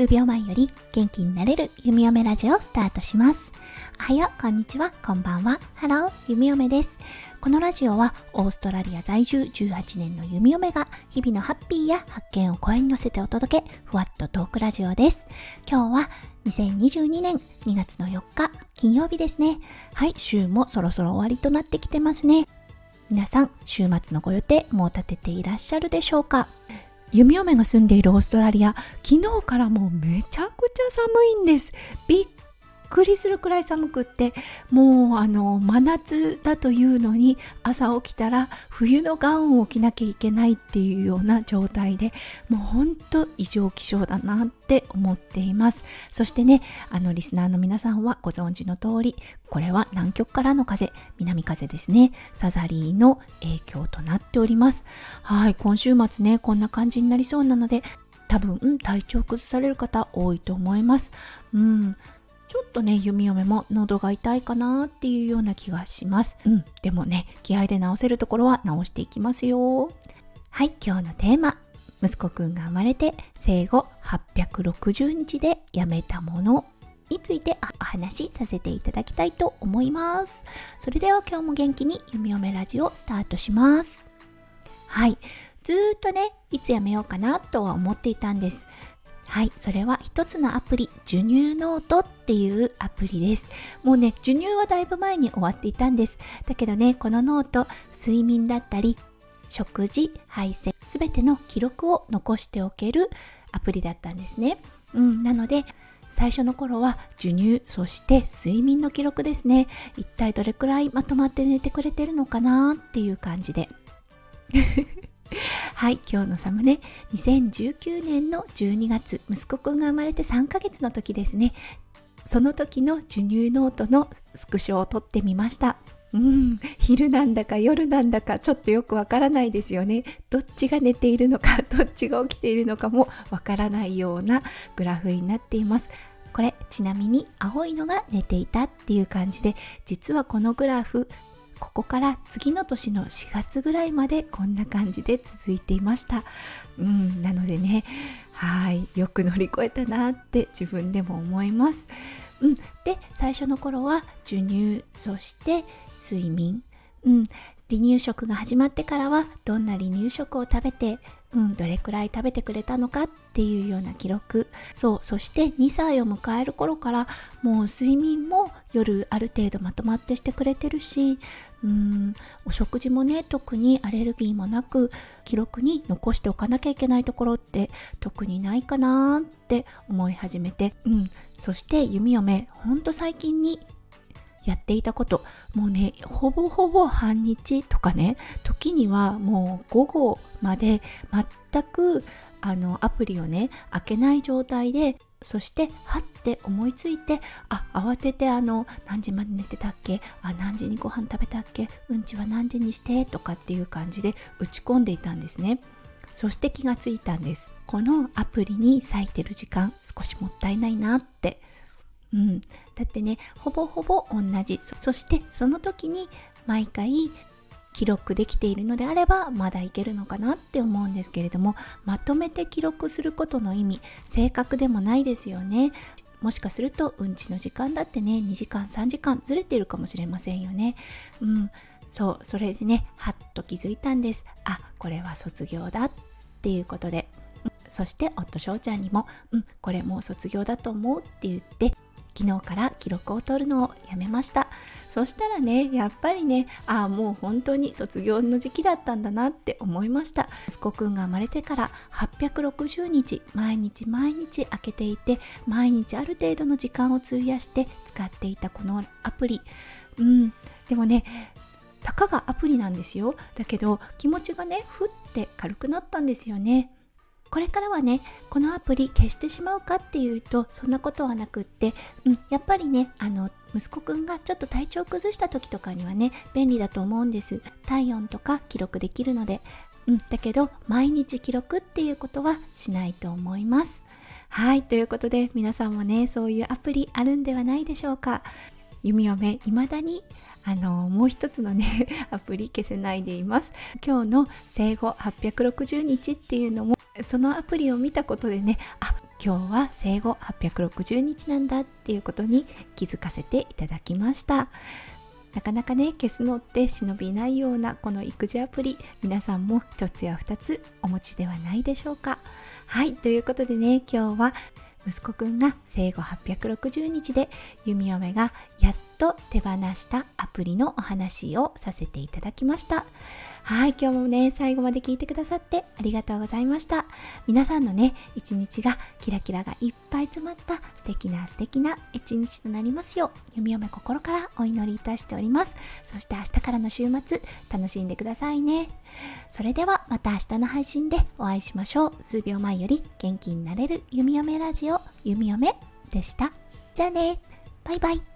数秒前より元気になれるゆみよめラジオをスタートします。おはよう、こんにちは、こんばんは。ハロー、ゆみよめです。このラジオはオーストラリア在住18年の弓嫁が日々のハッピーや発見を声に乗せてお届け、ふわっとトークラジオです。今日は2022年2月の4日金曜日ですね。はい、週もそろそろ終わりとなってきてますね。皆さん、週末のご予定もう立てていらっしゃるでしょうか？弓嫁が住んでいるオーストラリア、昨日からもうめちゃくちゃ寒いんです。びっくりするくらい寒くってもうあの真夏だというのに朝起きたら冬のガウンを着なきゃいけないっていうような状態でもうほんと異常気象だなって思っています。そしてねあのリスナーの皆さんはご存知の通りこれは南極からの風南風ですね。サザリーの影響となっております。はい今週末ねこんな感じになりそうなので多分体調崩される方多いと思います。うん。とね、弓嫁も喉が痛いかなっていうような気がします。うん。でもね、気合で治せるところは治していきますよ。はい、今日のテーマ。息子くんが生まれて生後860日で辞めたものについてお話しさせていただきたいと思います。それでは今日も元気にゆみよめラジオスタートします。はい。ずーっとね、いつ辞めようかなとは思っていたんです。はい、それは一つのアプリ、授乳ノートっていうアプリです。もうね、授乳はだいぶ前に終わっていたんです。だけどね、このノート、睡眠だったり、食事、排泄、すべての記録を残しておけるアプリだったんですね。うん、なので、最初の頃は授乳、そして睡眠の記録ですね。一体どれくらいまとまって寝てくれてるのかなっていう感じで。はい、今日のサムネ、2019年の12月、息子くんが生まれて3ヶ月の時ですね。その時の授乳ノートのスクショを撮ってみました。うん、昼なんだか夜なんだかちょっとよくわからないですよね。どっちが寝ているのか、どっちが起きているのかもわからないようなグラフになっています。これちなみに青いのが寝ていたっていう感じで実はこのグラフここから次の年の4月ぐらいまでこんな感じで続いていました。うんなのでねはいよく乗り越えたなって自分でも思います。うんで最初の頃は授乳そして睡眠。うん離乳食が始まってからはどんな離乳食を食べてうん、どれくらい食べてくれたのかっていうような記録。そうそして2歳を迎える頃からもう睡眠も夜ある程度まとまってしてくれてるしうんお食事もね特にアレルギーもなく記録に残しておかなきゃいけないところって特にないかなって思い始めて、うん、そして弓嫁ほんと最近にやっていたこと。もうねほぼほぼ半日とかね時にはもう午後まで全くあのアプリをね開けない状態でそしてはって思いついてあ慌ててあの何時まで寝てたっけ？あ何時にご飯食べたっけ？うんちは何時にして？とかっていう感じで打ち込んでいたんですね。そして気がついたんです。このアプリに割いてる時間少しもったいないなって。うん、だってねほぼほぼ同じ。そしてその時に毎回記録できているのであればまだいけるのかなって思うんですけれどもまとめて記録することの意味正確でもないですよね。もしかするとうんちの時間だってね2時間3時間ずれてるかもしれませんよね。うん。そうそれでねはっと気づいたんです。あこれは卒業だっていうことで。そして夫翔ちゃんにも「うんこれもう卒業だと思う」って言って昨日から記録を取るのをやめました。そしたらねやっぱりねああもう本当に卒業の時期だったんだなって思いました。息子くんが生まれてから860日毎日毎日開けていて毎日ある程度の時間を費やして使っていたこのアプリ。うん。でもねたかがアプリなんですよ。だけど気持ちがねふって軽くなったんですよね。これからはねこのアプリ消してしまうかっていうとそんなことはなくって、うん、やっぱりねあの息子くんがちょっと体調崩した時とかにはね便利だと思うんです。体温とか記録できるので、うん、だけど毎日記録っていうことはしないと思います。はいということで皆さんもねそういうアプリあるんではないでしょうか。弓嫁未だにあのもう一つのね アプリ消せないでいます。今日の生後860日っていうのもそのアプリを見たことでねあ今日は生後860日なんだっていうことに気づかせていただきました。なかなかね消すのって忍びないようなこの育児アプリ皆さんも一つや二つお持ちではないでしょうか。はいということでね今日は息子くんが生後860日で弓嫁がやっと手放したアプリのお話をさせていただきました。はい今日もね最後まで聞いてくださってありがとうございました。皆さんのね一日がキラキラがいっぱい詰まった素敵な素敵な一日となりますよう弓嫁心からお祈りいたしております。そして明日からの週末楽しんでくださいね。それではまた明日の配信でお会いしましょう。数秒前より元気になれる弓嫁ラジオ弓嫁でした。じゃあね。バイバイ。